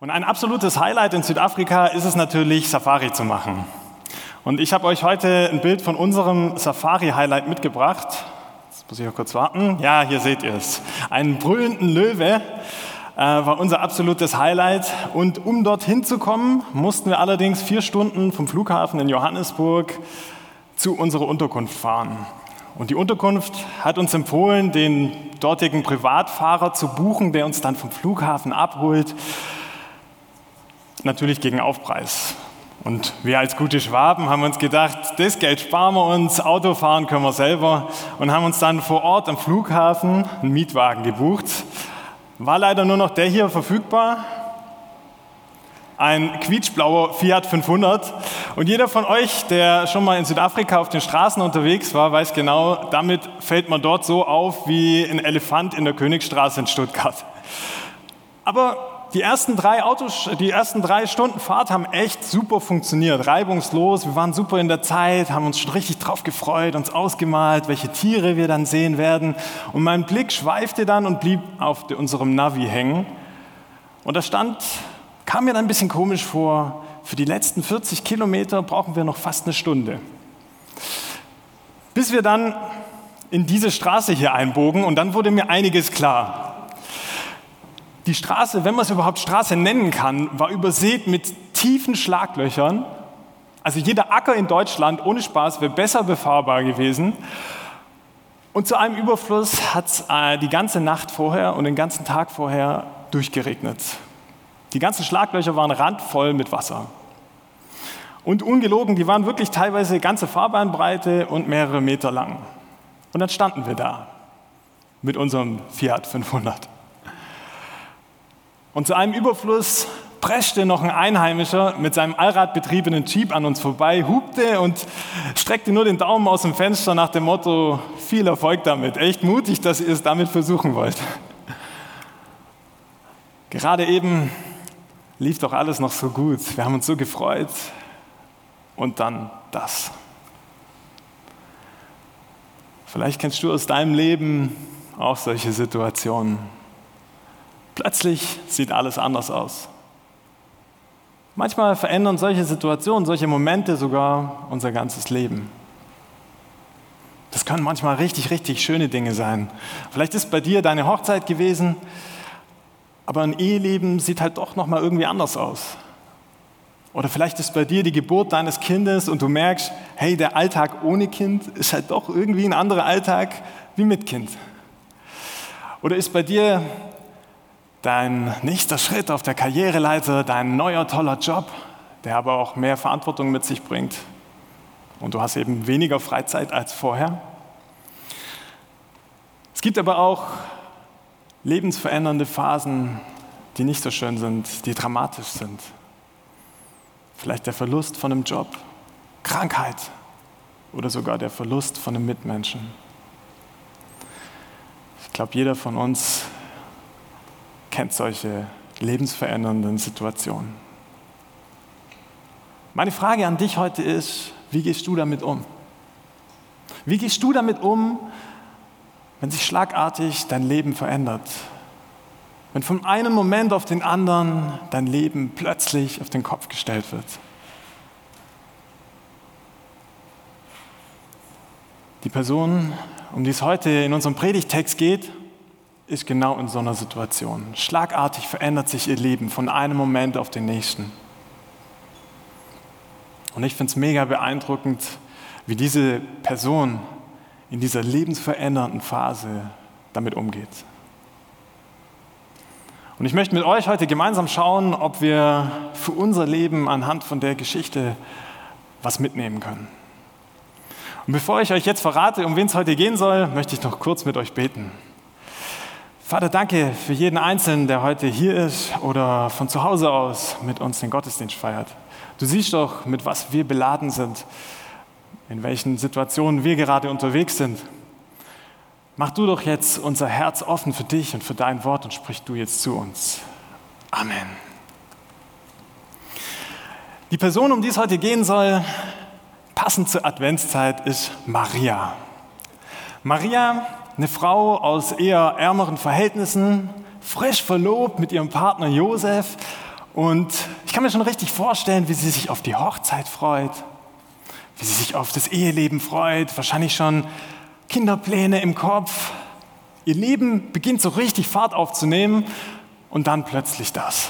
Und ein absolutes Highlight in Südafrika ist es natürlich, Safari zu machen. Und ich habe euch heute ein Bild von unserem Safari-Highlight mitgebracht. Jetzt muss ich noch kurz warten. Ja, hier seht ihr es. Einen brüllenden Löwe äh, war unser absolutes Highlight. Und um dorthin zu kommen, mussten wir allerdings vier Stunden vom Flughafen in Johannesburg zu unserer Unterkunft fahren. Und die Unterkunft hat uns empfohlen, den dortigen Privatfahrer zu buchen, der uns dann vom Flughafen abholt natürlich gegen Aufpreis. Und wir als gute Schwaben haben uns gedacht, das Geld sparen wir uns, Auto fahren können wir selber und haben uns dann vor Ort am Flughafen einen Mietwagen gebucht. War leider nur noch der hier verfügbar, ein quietschblauer Fiat 500. Und jeder von euch, der schon mal in Südafrika auf den Straßen unterwegs war, weiß genau, damit fällt man dort so auf wie ein Elefant in der Königstraße in Stuttgart. Aber die ersten drei Autos, die ersten drei Stunden Fahrt haben echt super funktioniert, reibungslos. Wir waren super in der Zeit, haben uns schon richtig drauf gefreut, uns ausgemalt, welche Tiere wir dann sehen werden. Und mein Blick schweifte dann und blieb auf unserem Navi hängen. Und da stand, kam mir dann ein bisschen komisch vor, für die letzten 40 Kilometer brauchen wir noch fast eine Stunde. Bis wir dann in diese Straße hier einbogen und dann wurde mir einiges klar. Die Straße, wenn man es überhaupt Straße nennen kann, war übersät mit tiefen Schlaglöchern. Also jeder Acker in Deutschland ohne Spaß wäre besser befahrbar gewesen. Und zu einem Überfluss hat es äh, die ganze Nacht vorher und den ganzen Tag vorher durchgeregnet. Die ganzen Schlaglöcher waren randvoll mit Wasser. Und ungelogen, die waren wirklich teilweise ganze Fahrbahnbreite und mehrere Meter lang. Und dann standen wir da mit unserem Fiat 500. Und zu einem Überfluss preschte noch ein Einheimischer mit seinem allradbetriebenen Jeep an uns vorbei, hupte und streckte nur den Daumen aus dem Fenster nach dem Motto, viel Erfolg damit, echt mutig, dass ihr es damit versuchen wollt. Gerade eben lief doch alles noch so gut, wir haben uns so gefreut und dann das. Vielleicht kennst du aus deinem Leben auch solche Situationen. Plötzlich sieht alles anders aus. Manchmal verändern solche Situationen, solche Momente sogar unser ganzes Leben. Das können manchmal richtig, richtig schöne Dinge sein. Vielleicht ist bei dir deine Hochzeit gewesen, aber ein Eheleben sieht halt doch noch mal irgendwie anders aus. Oder vielleicht ist bei dir die Geburt deines Kindes und du merkst, hey, der Alltag ohne Kind ist halt doch irgendwie ein anderer Alltag wie mit Kind. Oder ist bei dir dein nächster Schritt auf der Karriereleiter, dein neuer toller Job, der aber auch mehr Verantwortung mit sich bringt. Und du hast eben weniger Freizeit als vorher. Es gibt aber auch lebensverändernde Phasen, die nicht so schön sind, die dramatisch sind. Vielleicht der Verlust von einem Job, Krankheit oder sogar der Verlust von einem Mitmenschen. Ich glaube, jeder von uns kennt solche lebensverändernden Situationen. Meine Frage an dich heute ist, wie gehst du damit um? Wie gehst du damit um, wenn sich schlagartig dein Leben verändert? Wenn von einem Moment auf den anderen dein Leben plötzlich auf den Kopf gestellt wird? Die Person, um die es heute in unserem Predigtext geht, ist genau in so einer Situation. Schlagartig verändert sich ihr Leben von einem Moment auf den nächsten. Und ich finde es mega beeindruckend, wie diese Person in dieser lebensverändernden Phase damit umgeht. Und ich möchte mit euch heute gemeinsam schauen, ob wir für unser Leben anhand von der Geschichte was mitnehmen können. Und bevor ich euch jetzt verrate, um wen es heute gehen soll, möchte ich noch kurz mit euch beten. Vater, danke für jeden Einzelnen, der heute hier ist oder von zu Hause aus mit uns den Gottesdienst feiert. Du siehst doch, mit was wir beladen sind, in welchen Situationen wir gerade unterwegs sind. Mach du doch jetzt unser Herz offen für dich und für dein Wort und sprich du jetzt zu uns. Amen. Die Person, um die es heute gehen soll, passend zur Adventszeit, ist Maria. Maria eine Frau aus eher ärmeren Verhältnissen, frisch verlobt mit ihrem Partner Josef Und ich kann mir schon richtig vorstellen, wie sie sich auf die Hochzeit freut, wie sie sich auf das Eheleben freut, wahrscheinlich schon Kinderpläne im Kopf. Ihr Leben beginnt so richtig Fahrt aufzunehmen und dann plötzlich das.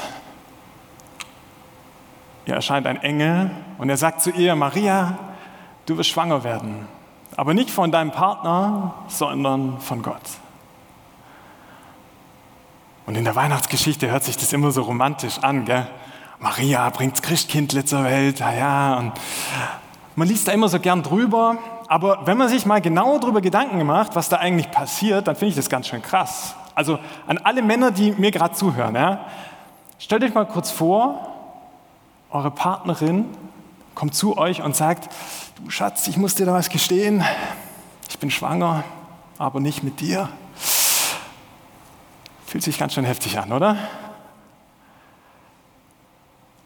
Ihr erscheint ein Engel und er sagt zu ihr, Maria, du wirst schwanger werden, aber nicht von deinem Partner, sondern von Gott. Und in der Weihnachtsgeschichte hört sich das immer so romantisch an. Gell? Maria bringt das Christkindle zur Welt, ja, ja. Und man liest da immer so gern drüber, aber wenn man sich mal genau darüber Gedanken macht, was da eigentlich passiert, dann finde ich das ganz schön krass. Also an alle Männer, die mir gerade zuhören, ja, stellt euch mal kurz vor, eure Partnerin kommt zu euch und sagt, du Schatz, ich muss dir da was gestehen, ich bin schwanger, aber nicht mit dir. Fühlt sich ganz schön heftig an, oder?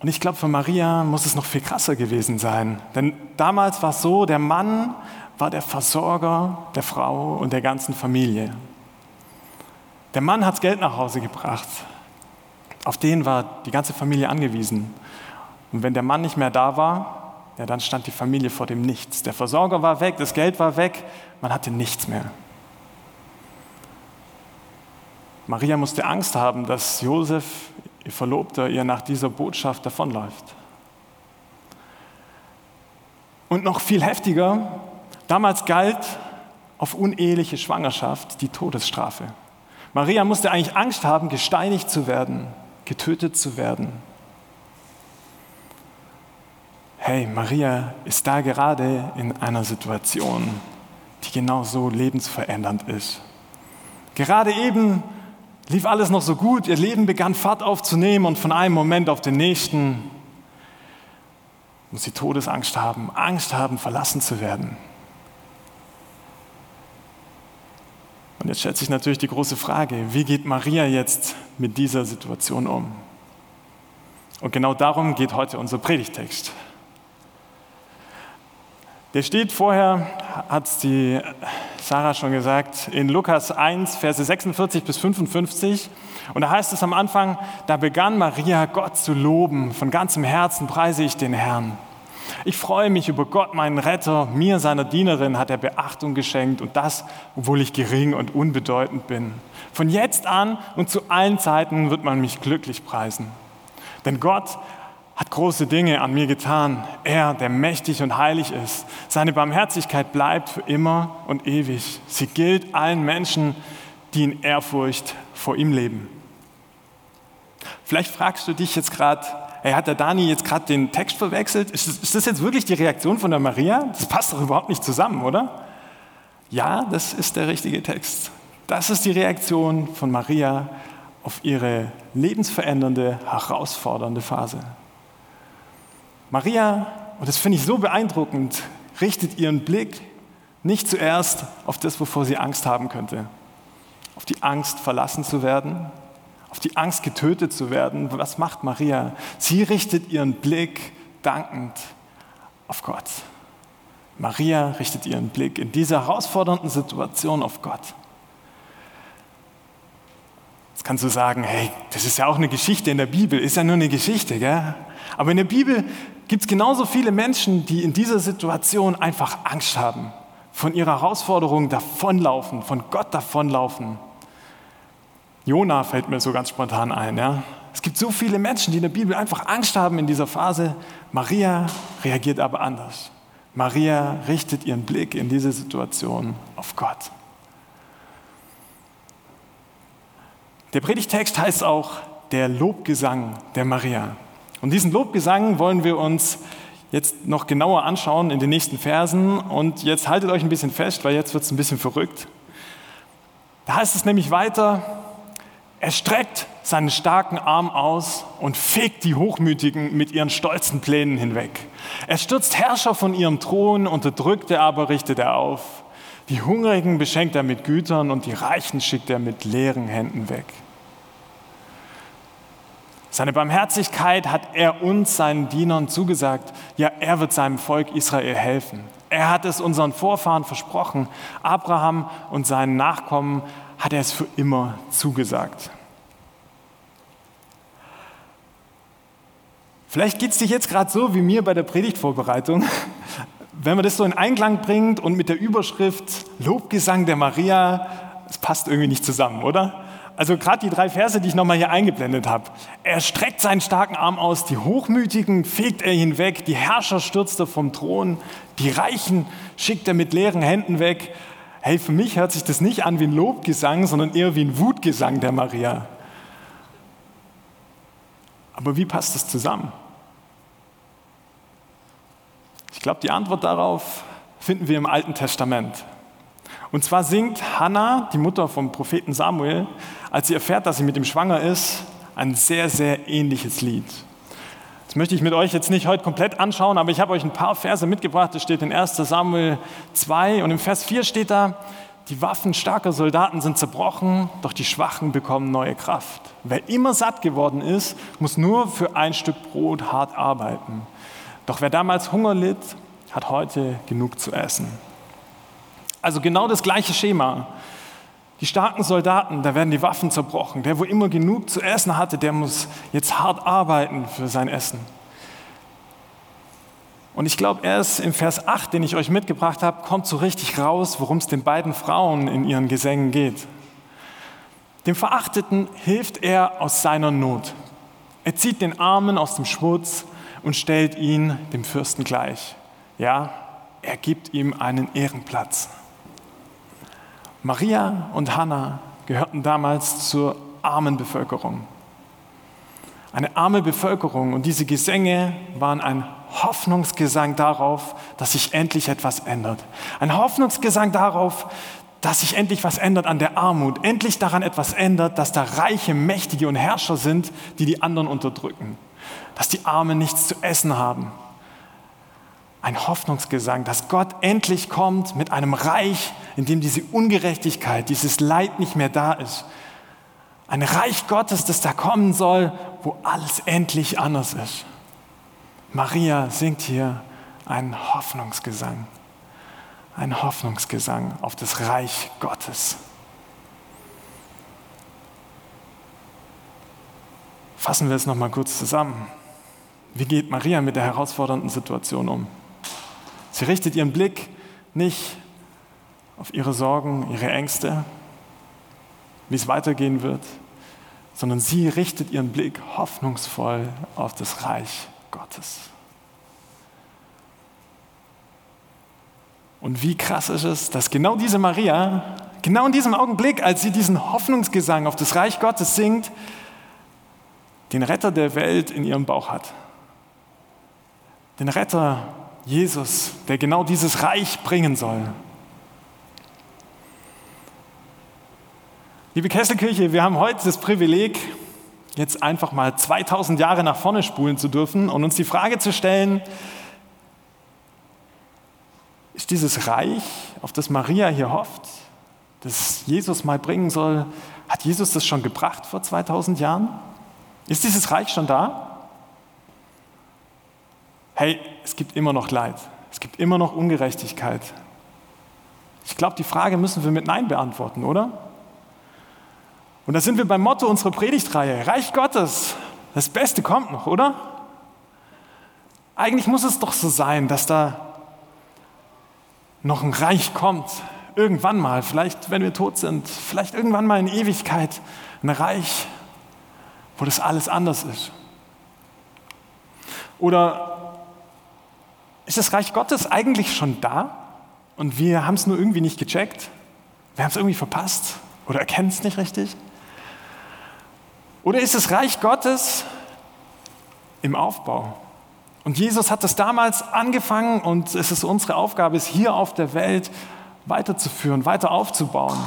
Und ich glaube, für Maria muss es noch viel krasser gewesen sein. Denn damals war es so, der Mann war der Versorger der Frau und der ganzen Familie. Der Mann hat Geld nach Hause gebracht. Auf den war die ganze Familie angewiesen. Und wenn der Mann nicht mehr da war, ja, dann stand die Familie vor dem Nichts. Der Versorger war weg, das Geld war weg, man hatte nichts mehr. Maria musste Angst haben, dass Josef, ihr Verlobter, ihr nach dieser Botschaft davonläuft. Und noch viel heftiger, damals galt auf uneheliche Schwangerschaft die Todesstrafe. Maria musste eigentlich Angst haben, gesteinigt zu werden, getötet zu werden. Hey, Maria ist da gerade in einer Situation, die genauso lebensverändernd ist. Gerade eben lief alles noch so gut, ihr Leben begann Fahrt aufzunehmen und von einem Moment auf den nächsten muss sie Todesangst haben, Angst haben, verlassen zu werden. Und jetzt stellt sich natürlich die große Frage, wie geht Maria jetzt mit dieser Situation um? Und genau darum geht heute unser Predigtext. Der steht vorher, hat die Sarah schon gesagt, in Lukas 1, Verse 46 bis 55. Und da heißt es am Anfang, da begann Maria Gott zu loben. Von ganzem Herzen preise ich den Herrn. Ich freue mich über Gott, meinen Retter. Mir, seiner Dienerin, hat er Beachtung geschenkt und das, obwohl ich gering und unbedeutend bin. Von jetzt an und zu allen Zeiten wird man mich glücklich preisen. Denn Gott hat große Dinge an mir getan. Er, der mächtig und heilig ist. Seine Barmherzigkeit bleibt für immer und ewig. Sie gilt allen Menschen, die in Ehrfurcht vor ihm leben. Vielleicht fragst du dich jetzt gerade, hey, hat der Dani jetzt gerade den Text verwechselt? Ist das, ist das jetzt wirklich die Reaktion von der Maria? Das passt doch überhaupt nicht zusammen, oder? Ja, das ist der richtige Text. Das ist die Reaktion von Maria auf ihre lebensverändernde, herausfordernde Phase. Maria, und das finde ich so beeindruckend, richtet ihren Blick nicht zuerst auf das, wovor sie Angst haben könnte. Auf die Angst, verlassen zu werden, auf die Angst, getötet zu werden. Was macht Maria? Sie richtet ihren Blick dankend auf Gott. Maria richtet ihren Blick in dieser herausfordernden Situation auf Gott. Jetzt kannst du sagen, hey, das ist ja auch eine Geschichte in der Bibel, ist ja nur eine Geschichte, gell? Aber in der Bibel gibt es genauso viele Menschen, die in dieser Situation einfach Angst haben, von ihrer Herausforderung davonlaufen, von Gott davonlaufen. Jona fällt mir so ganz spontan ein. Ja? Es gibt so viele Menschen, die in der Bibel einfach Angst haben in dieser Phase. Maria reagiert aber anders. Maria richtet ihren Blick in diese Situation auf Gott. Der Predigtext heißt auch der Lobgesang der Maria. Und diesen Lobgesang wollen wir uns jetzt noch genauer anschauen in den nächsten Versen. Und jetzt haltet euch ein bisschen fest, weil jetzt wird es ein bisschen verrückt. Da heißt es nämlich weiter, er streckt seinen starken Arm aus und fegt die Hochmütigen mit ihren stolzen Plänen hinweg. Er stürzt Herrscher von ihrem Thron, unterdrückte aber richtet er auf. Die Hungrigen beschenkt er mit Gütern und die Reichen schickt er mit leeren Händen weg. Seine Barmherzigkeit hat er uns, seinen Dienern, zugesagt. Ja, er wird seinem Volk Israel helfen. Er hat es unseren Vorfahren versprochen. Abraham und seinen Nachkommen hat er es für immer zugesagt. Vielleicht geht es dir jetzt gerade so wie mir bei der Predigtvorbereitung. Wenn man das so in Einklang bringt und mit der Überschrift Lobgesang der Maria, es passt irgendwie nicht zusammen, oder? Also gerade die drei Verse, die ich nochmal hier eingeblendet habe. Er streckt seinen starken Arm aus, die Hochmütigen fegt er hinweg, die Herrscher stürzt er vom Thron, die Reichen schickt er mit leeren Händen weg. Hey, für mich hört sich das nicht an wie ein Lobgesang, sondern eher wie ein Wutgesang der Maria. Aber wie passt das zusammen? Ich glaube, die Antwort darauf finden wir im Alten Testament. Und zwar singt Hannah, die Mutter vom Propheten Samuel, als sie erfährt, dass sie mit ihm schwanger ist, ein sehr, sehr ähnliches Lied. Das möchte ich mit euch jetzt nicht heute komplett anschauen, aber ich habe euch ein paar Verse mitgebracht. Das steht in 1 Samuel 2 und im Vers 4 steht da, die Waffen starker Soldaten sind zerbrochen, doch die Schwachen bekommen neue Kraft. Wer immer satt geworden ist, muss nur für ein Stück Brot hart arbeiten. Doch wer damals Hunger litt, hat heute genug zu essen. Also genau das gleiche Schema. Die starken Soldaten, da werden die Waffen zerbrochen. Der, wo immer genug zu essen hatte, der muss jetzt hart arbeiten für sein Essen. Und ich glaube, erst im Vers 8, den ich euch mitgebracht habe, kommt so richtig raus, worum es den beiden Frauen in ihren Gesängen geht. Dem Verachteten hilft er aus seiner Not. Er zieht den Armen aus dem Schmutz und stellt ihn dem Fürsten gleich. Ja, er gibt ihm einen Ehrenplatz. Maria und Hannah gehörten damals zur armen Bevölkerung. Eine arme Bevölkerung und diese Gesänge waren ein Hoffnungsgesang darauf, dass sich endlich etwas ändert. Ein Hoffnungsgesang darauf, dass sich endlich was ändert an der Armut, endlich daran etwas ändert, dass da reiche, mächtige und Herrscher sind, die die anderen unterdrücken, dass die Armen nichts zu essen haben, ein Hoffnungsgesang, dass Gott endlich kommt mit einem Reich, in dem diese Ungerechtigkeit, dieses Leid nicht mehr da ist. Ein Reich Gottes, das da kommen soll, wo alles endlich anders ist. Maria singt hier einen Hoffnungsgesang, ein Hoffnungsgesang auf das Reich Gottes. Fassen wir es nochmal kurz zusammen. Wie geht Maria mit der herausfordernden Situation um? Sie richtet ihren Blick nicht auf ihre Sorgen, ihre Ängste, wie es weitergehen wird, sondern sie richtet ihren Blick hoffnungsvoll auf das Reich Gottes. Und wie krass ist es, dass genau diese Maria, genau in diesem Augenblick, als sie diesen Hoffnungsgesang auf das Reich Gottes singt, den Retter der Welt in ihrem Bauch hat. Den Retter, Jesus, der genau dieses Reich bringen soll. Liebe Kesselkirche, wir haben heute das Privileg, jetzt einfach mal 2000 Jahre nach vorne spulen zu dürfen und uns die Frage zu stellen, ist dieses Reich, auf das Maria hier hofft, das Jesus mal bringen soll, hat Jesus das schon gebracht vor 2000 Jahren? Ist dieses Reich schon da? Hey, es gibt immer noch Leid, es gibt immer noch Ungerechtigkeit. Ich glaube, die Frage müssen wir mit Nein beantworten, oder? Und da sind wir beim Motto unserer Predigtreihe, Reich Gottes, das Beste kommt noch, oder? Eigentlich muss es doch so sein, dass da noch ein Reich kommt, irgendwann mal, vielleicht wenn wir tot sind, vielleicht irgendwann mal in Ewigkeit, ein Reich, wo das alles anders ist. Oder ist das Reich Gottes eigentlich schon da und wir haben es nur irgendwie nicht gecheckt? Wir haben es irgendwie verpasst oder erkennen es nicht richtig? Oder ist das Reich Gottes im Aufbau? Und Jesus hat das damals angefangen und es ist unsere Aufgabe, es hier auf der Welt weiterzuführen, weiter aufzubauen.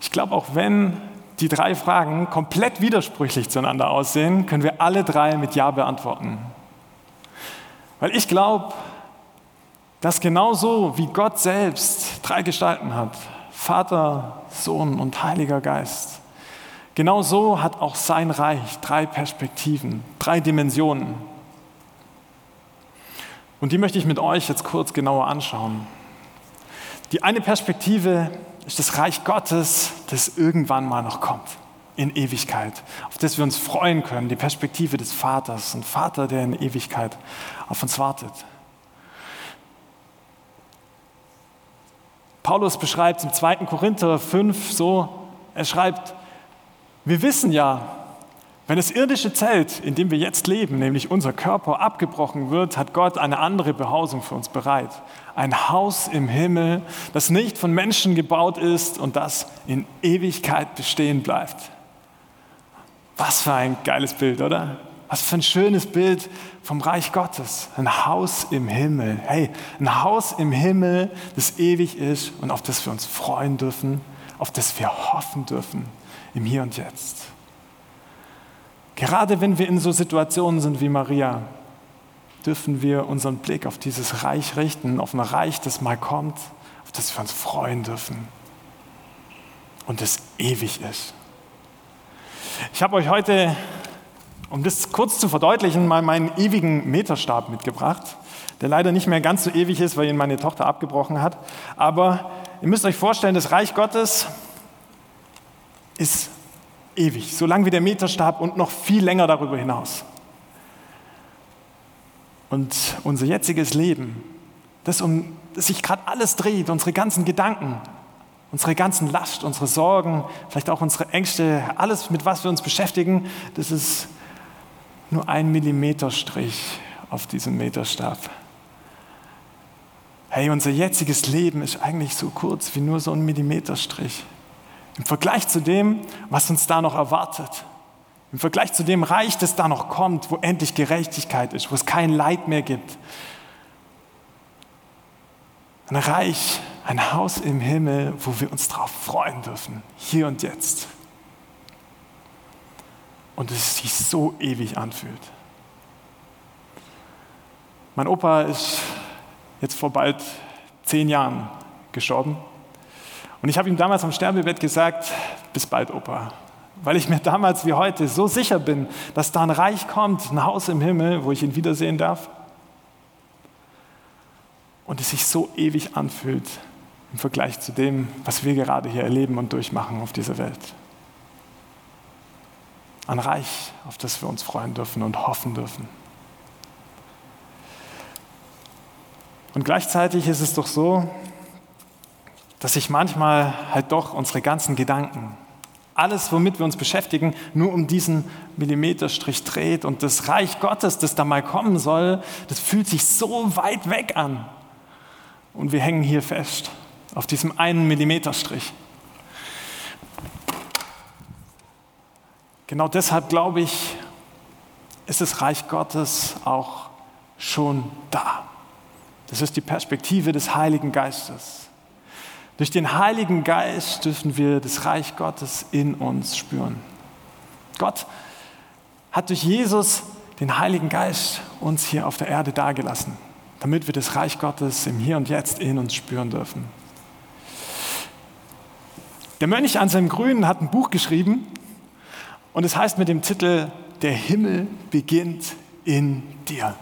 Ich glaube, auch wenn die drei Fragen komplett widersprüchlich zueinander aussehen, können wir alle drei mit Ja beantworten. Weil ich glaube, dass genauso wie Gott selbst drei Gestalten hat, Vater, Sohn und Heiliger Geist, genauso hat auch sein Reich drei Perspektiven, drei Dimensionen. Und die möchte ich mit euch jetzt kurz genauer anschauen. Die eine Perspektive ist das Reich Gottes, das irgendwann mal noch kommt. in Ewigkeit, auf das wir uns freuen können, die Perspektive des Vaters, ein Vater, der in Ewigkeit auf uns wartet. Paulus beschreibt im 2. Korinther 5 so, er schreibt, wir wissen ja, wenn das irdische Zelt, in dem wir jetzt leben, nämlich unser Körper, abgebrochen wird, hat Gott eine andere Behausung für uns bereit. Ein Haus im Himmel, das nicht von Menschen gebaut ist und das in Ewigkeit bestehen bleibt. Was für ein geiles Bild, oder? Was für ein schönes Bild vom Reich Gottes. Ein Haus im Himmel. Hey, ein Haus im Himmel, das ewig ist und auf das wir uns freuen dürfen, auf das wir hoffen dürfen im Hier und Jetzt. Gerade wenn wir in so Situationen sind wie Maria, dürfen wir unseren Blick auf dieses Reich richten, auf ein Reich, das mal kommt, auf das wir uns freuen dürfen und das ewig ist. Ich habe euch heute um das kurz zu verdeutlichen, mal meinen ewigen Meterstab mitgebracht, der leider nicht mehr ganz so ewig ist, weil ihn meine Tochter abgebrochen hat. Aber ihr müsst euch vorstellen, das Reich Gottes ist ewig, so lang wie der Meterstab und noch viel länger darüber hinaus. Und unser jetziges Leben, das um das sich gerade alles dreht, unsere ganzen Gedanken, unsere ganzen Last, unsere Sorgen, vielleicht auch unsere Ängste, alles, mit was wir uns beschäftigen, das ist nur ein Millimeterstrich auf diesem Meterstab. Hey, unser jetziges Leben ist eigentlich so kurz wie nur so ein Millimeterstrich. Im Vergleich zu dem, was uns da noch erwartet. Im Vergleich zu dem Reich, das da noch kommt, wo endlich Gerechtigkeit ist, wo es kein Leid mehr gibt. Ein Reich, ein Haus im Himmel, wo wir uns darauf freuen dürfen, hier und jetzt und es sich so ewig anfühlt. Mein Opa ist jetzt vor bald zehn Jahren gestorben. Und ich habe ihm damals am Sterbebett gesagt, bis bald, Opa. Weil ich mir damals wie heute so sicher bin, dass da ein Reich kommt, ein Haus im Himmel, wo ich ihn wiedersehen darf. Und es sich so ewig anfühlt im Vergleich zu dem, was wir gerade hier erleben und durchmachen auf dieser Welt. Ein Reich, auf das wir uns freuen dürfen und hoffen dürfen. Und gleichzeitig ist es doch so, dass sich manchmal halt doch unsere ganzen Gedanken, alles, womit wir uns beschäftigen, nur um diesen Millimeterstrich dreht. Und das Reich Gottes, das da mal kommen soll, das fühlt sich so weit weg an. Und wir hängen hier fest auf diesem einen Millimeterstrich. Genau deshalb glaube ich, ist das Reich Gottes auch schon da. Das ist die Perspektive des Heiligen Geistes. Durch den Heiligen Geist dürfen wir das Reich Gottes in uns spüren. Gott hat durch Jesus den Heiligen Geist uns hier auf der Erde dargelassen, damit wir das Reich Gottes im Hier und Jetzt in uns spüren dürfen. Der Mönch an seinem Grünen hat ein Buch geschrieben, und es heißt mit dem Titel, der Himmel beginnt in dir.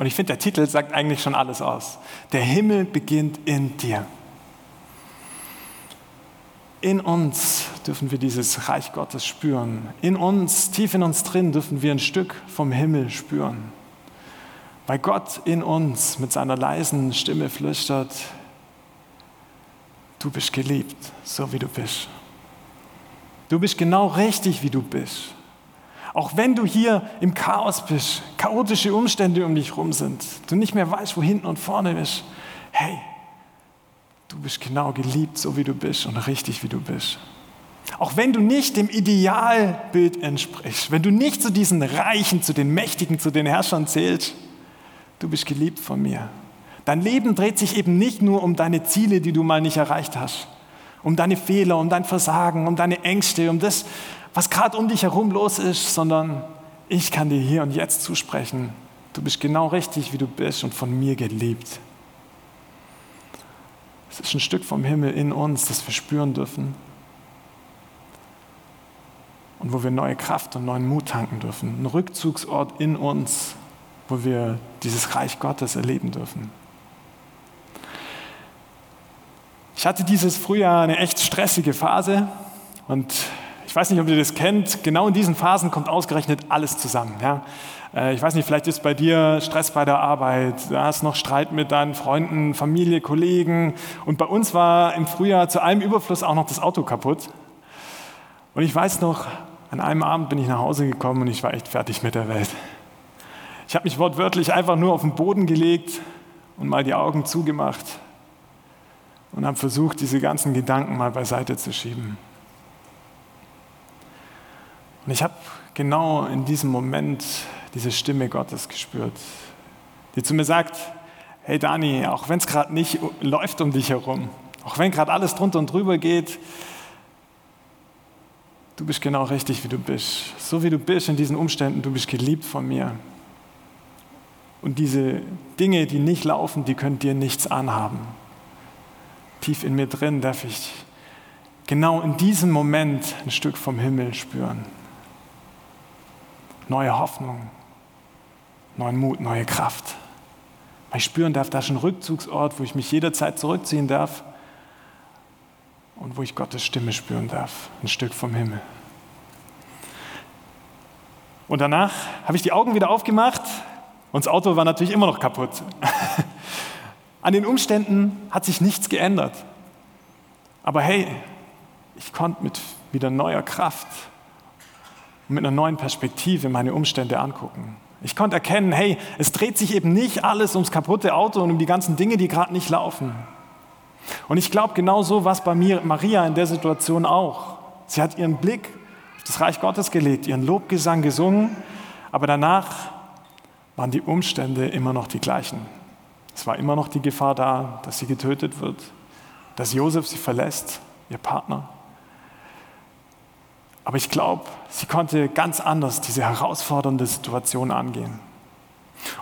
Und ich finde, der Titel sagt eigentlich schon alles aus. Der Himmel beginnt in dir. In uns dürfen wir dieses Reich Gottes spüren. In uns, tief in uns drin, dürfen wir ein Stück vom Himmel spüren. Weil Gott in uns mit seiner leisen Stimme flüstert, du bist geliebt, so wie du bist. Du bist genau richtig, wie du bist. Auch wenn du hier im Chaos bist, chaotische Umstände um dich herum sind, du nicht mehr weißt, wo hinten und vorne ist, hey, du bist genau geliebt, so wie du bist und richtig, wie du bist. Auch wenn du nicht dem Idealbild entsprichst, wenn du nicht zu diesen Reichen, zu den Mächtigen, zu den Herrschern zählst, du bist geliebt von mir. Dein Leben dreht sich eben nicht nur um deine Ziele, die du mal nicht erreicht hast um deine Fehler, um dein Versagen, um deine Ängste, um das, was gerade um dich herum los ist, sondern ich kann dir hier und jetzt zusprechen, du bist genau richtig, wie du bist und von mir geliebt. Es ist ein Stück vom Himmel in uns, das wir spüren dürfen und wo wir neue Kraft und neuen Mut tanken dürfen. Ein Rückzugsort in uns, wo wir dieses Reich Gottes erleben dürfen. Ich hatte dieses Frühjahr eine echt stressige Phase Und ich weiß nicht, ob ihr das kennt, genau in diesen Phasen kommt ausgerechnet alles zusammen. Ja? Äh, ich weiß nicht, vielleicht ist bei dir Stress bei der Arbeit, du hast noch Streit mit deinen Freunden, Familie, Kollegen. Und bei uns war im Frühjahr zu allem Überfluss auch noch das Auto kaputt. Und ich weiß noch, an einem Abend bin ich nach Hause gekommen und ich war echt fertig mit der Welt. Ich habe mich wortwörtlich einfach nur auf den Boden gelegt und mal die Augen zugemacht und habe versucht, diese ganzen Gedanken mal beiseite zu schieben. Und ich habe genau in diesem Moment diese Stimme Gottes gespürt, die zu mir sagt, hey Dani, auch wenn es gerade nicht läuft um dich herum, auch wenn gerade alles drunter und drüber geht, du bist genau richtig, wie du bist. So wie du bist in diesen Umständen, du bist geliebt von mir. Und diese Dinge, die nicht laufen, die können dir nichts anhaben. Tief in mir drin darf ich genau in diesem Moment ein Stück vom Himmel spüren. Neue Hoffnung, neuen Mut, neue Kraft. Weil ich spüren darf, da ist ein Rückzugsort, wo ich mich jederzeit zurückziehen darf und wo ich Gottes Stimme spüren darf, ein Stück vom Himmel. Und danach habe ich die Augen wieder aufgemacht und das Auto war natürlich immer noch kaputt. An den Umständen hat sich nichts geändert. Aber hey, ich konnte mit wieder neuer Kraft und mit einer neuen Perspektive meine Umstände angucken. Ich konnte erkennen, hey, es dreht sich eben nicht alles ums kaputte Auto und um die ganzen Dinge, die gerade nicht laufen. Und ich glaube genau so war es bei mir, Maria in der Situation auch. Sie hat ihren Blick auf das Reich Gottes gelegt, ihren Lobgesang gesungen, aber danach waren die Umstände immer noch die gleichen. Es war immer noch die Gefahr da, dass sie getötet wird, dass Josef sie verlässt, ihr Partner. Aber ich glaube, sie konnte ganz anders diese herausfordernde Situation angehen.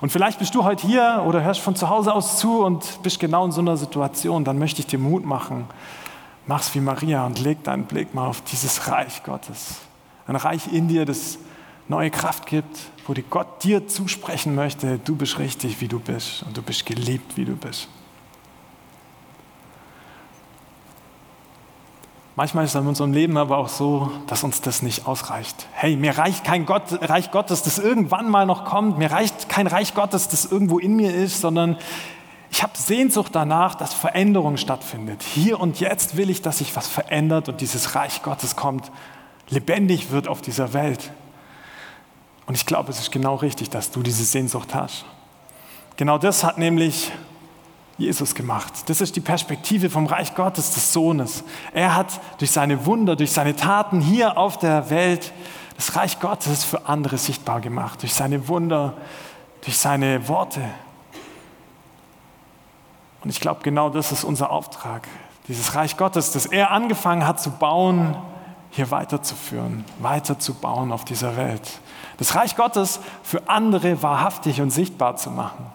Und vielleicht bist du heute hier oder hörst von zu Hause aus zu und bist genau in so einer Situation. Dann möchte ich dir Mut machen. Mach's wie Maria und leg deinen Blick mal auf dieses Reich Gottes. Ein Reich in dir, das neue Kraft gibt, wo Gott dir zusprechen möchte, du bist richtig, wie du bist und du bist geliebt, wie du bist. Manchmal ist es in unserem Leben aber auch so, dass uns das nicht ausreicht. Hey, mir reicht kein Gott, Reich Gottes, das irgendwann mal noch kommt. Mir reicht kein Reich Gottes, das irgendwo in mir ist, sondern ich habe Sehnsucht danach, dass Veränderung stattfindet. Hier und jetzt will ich, dass sich was verändert und dieses Reich Gottes kommt, lebendig wird auf dieser Welt. Und ich glaube, es ist genau richtig, dass du diese Sehnsucht hast. Genau das hat nämlich Jesus gemacht. Das ist die Perspektive vom Reich Gottes, des Sohnes. Er hat durch seine Wunder, durch seine Taten hier auf der Welt das Reich Gottes für andere sichtbar gemacht. Durch seine Wunder, durch seine Worte. Und ich glaube, genau das ist unser Auftrag. Dieses Reich Gottes, das er angefangen hat zu bauen, hier weiterzuführen, weiterzubauen auf dieser Welt. Das Reich Gottes für andere wahrhaftig und sichtbar zu machen.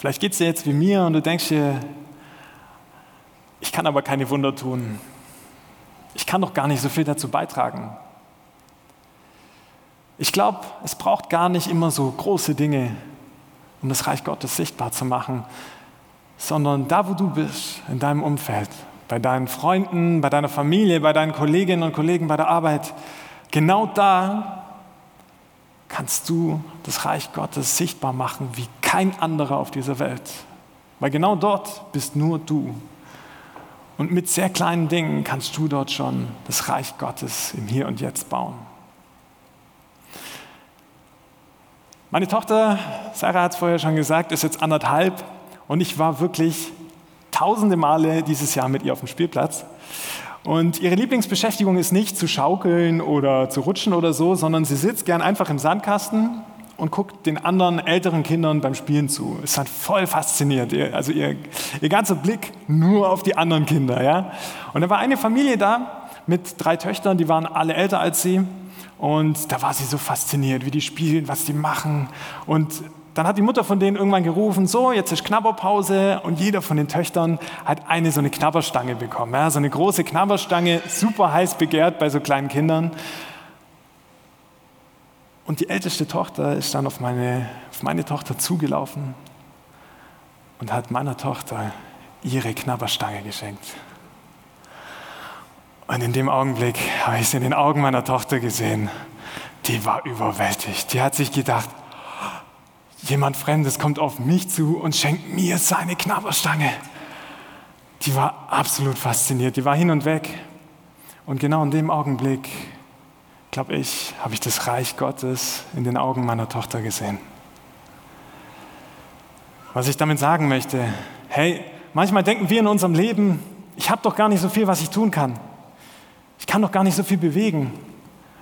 Vielleicht geht es dir jetzt wie mir und du denkst dir, ich kann aber keine Wunder tun. Ich kann doch gar nicht so viel dazu beitragen. Ich glaube, es braucht gar nicht immer so große Dinge, um das Reich Gottes sichtbar zu machen, sondern da, wo du bist, in deinem Umfeld, bei deinen Freunden, bei deiner Familie, bei deinen Kolleginnen und Kollegen bei der Arbeit, genau da kannst du das Reich Gottes sichtbar machen wie kein anderer auf dieser Welt. Weil genau dort bist nur du. Und mit sehr kleinen Dingen kannst du dort schon das Reich Gottes im Hier und Jetzt bauen. Meine Tochter, Sarah hat es vorher schon gesagt, ist jetzt anderthalb und ich war wirklich tausende Male dieses Jahr mit ihr auf dem Spielplatz. Und ihre Lieblingsbeschäftigung ist nicht zu schaukeln oder zu rutschen oder so, sondern sie sitzt gern einfach im Sandkasten und guckt den anderen älteren Kindern beim Spielen zu. Ist halt voll fasziniert. Also ihr, ihr ganzer Blick nur auf die anderen Kinder. Ja? Und da war eine Familie da mit drei Töchtern, die waren alle älter als sie. Und da war sie so fasziniert, wie die spielen, was die machen. Und dann hat die Mutter von denen irgendwann gerufen, so, jetzt ist Knabberpause und jeder von den Töchtern hat eine so eine Knabberstange bekommen. Ja, so eine große Knabberstange, super heiß begehrt bei so kleinen Kindern. Und die älteste Tochter ist dann auf meine, auf meine Tochter zugelaufen und hat meiner Tochter ihre Knabberstange geschenkt. Und in dem Augenblick habe ich es in den Augen meiner Tochter gesehen. Die war überwältigt. Die hat sich gedacht, jemand Fremdes kommt auf mich zu und schenkt mir seine Knabberstange. Die war absolut fasziniert. Die war hin und weg. Und genau in dem Augenblick, glaube ich, habe ich das Reich Gottes in den Augen meiner Tochter gesehen. Was ich damit sagen möchte, hey, manchmal denken wir in unserem Leben, ich habe doch gar nicht so viel, was ich tun kann. Ich kann doch gar nicht so viel bewegen.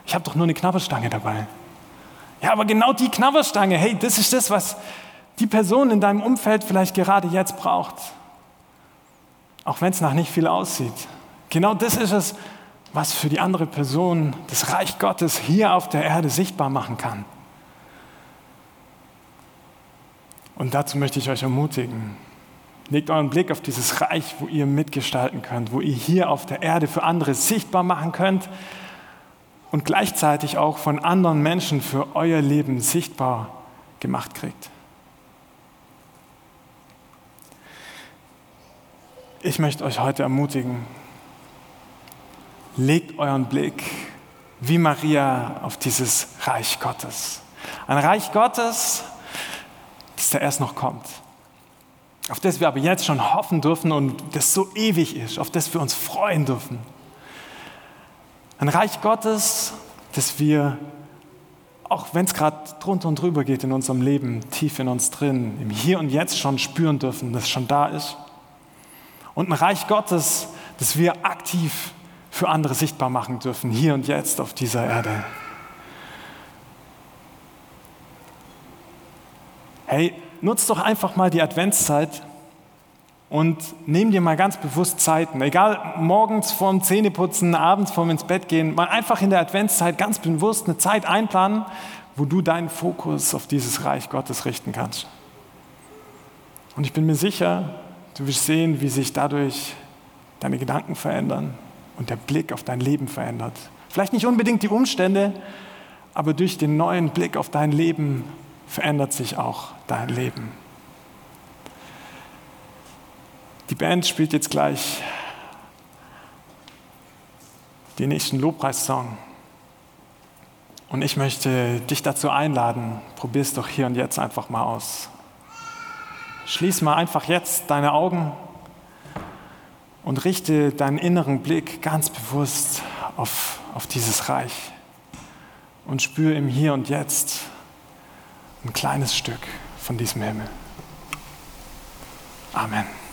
Ich habe doch nur eine Knabberstange dabei. Ja, aber genau die Knabberstange, hey, das ist das, was die Person in deinem Umfeld vielleicht gerade jetzt braucht. Auch wenn es nach nicht viel aussieht. Genau das ist es, was für die andere Person das Reich Gottes hier auf der Erde sichtbar machen kann. Und dazu möchte ich euch ermutigen. Legt euren Blick auf dieses Reich, wo ihr mitgestalten könnt, wo ihr hier auf der Erde für andere sichtbar machen könnt und gleichzeitig auch von anderen Menschen für euer Leben sichtbar gemacht kriegt. Ich möchte euch heute ermutigen, legt euren Blick wie Maria auf dieses Reich Gottes. Ein Reich Gottes, das da erst noch kommt auf das wir aber jetzt schon hoffen dürfen und das so ewig ist, auf das wir uns freuen dürfen. Ein Reich Gottes, das wir, auch wenn es gerade drunter und drüber geht in unserem Leben, tief in uns drin, im Hier und Jetzt schon spüren dürfen, dass es schon da ist. Und ein Reich Gottes, das wir aktiv für andere sichtbar machen dürfen, hier und jetzt auf dieser Erde. Hey, nutz doch einfach mal die Adventszeit und nimm dir mal ganz bewusst Zeiten, egal morgens vorm Zähneputzen, abends vorm ins Bett gehen, mal einfach in der Adventszeit ganz bewusst eine Zeit einplanen, wo du deinen Fokus auf dieses Reich Gottes richten kannst. Und ich bin mir sicher, du wirst sehen, wie sich dadurch deine Gedanken verändern und der Blick auf dein Leben verändert. Vielleicht nicht unbedingt die Umstände, aber durch den neuen Blick auf dein Leben verändert sich auch dein Leben. Die Band spielt jetzt gleich den nächsten Lobpreissong. Und ich möchte dich dazu einladen, probier es doch hier und jetzt einfach mal aus. Schließ mal einfach jetzt deine Augen und richte deinen inneren Blick ganz bewusst auf, auf dieses Reich und spüre im Hier und Jetzt ein kleines Stück von diesem Himmel. Amen.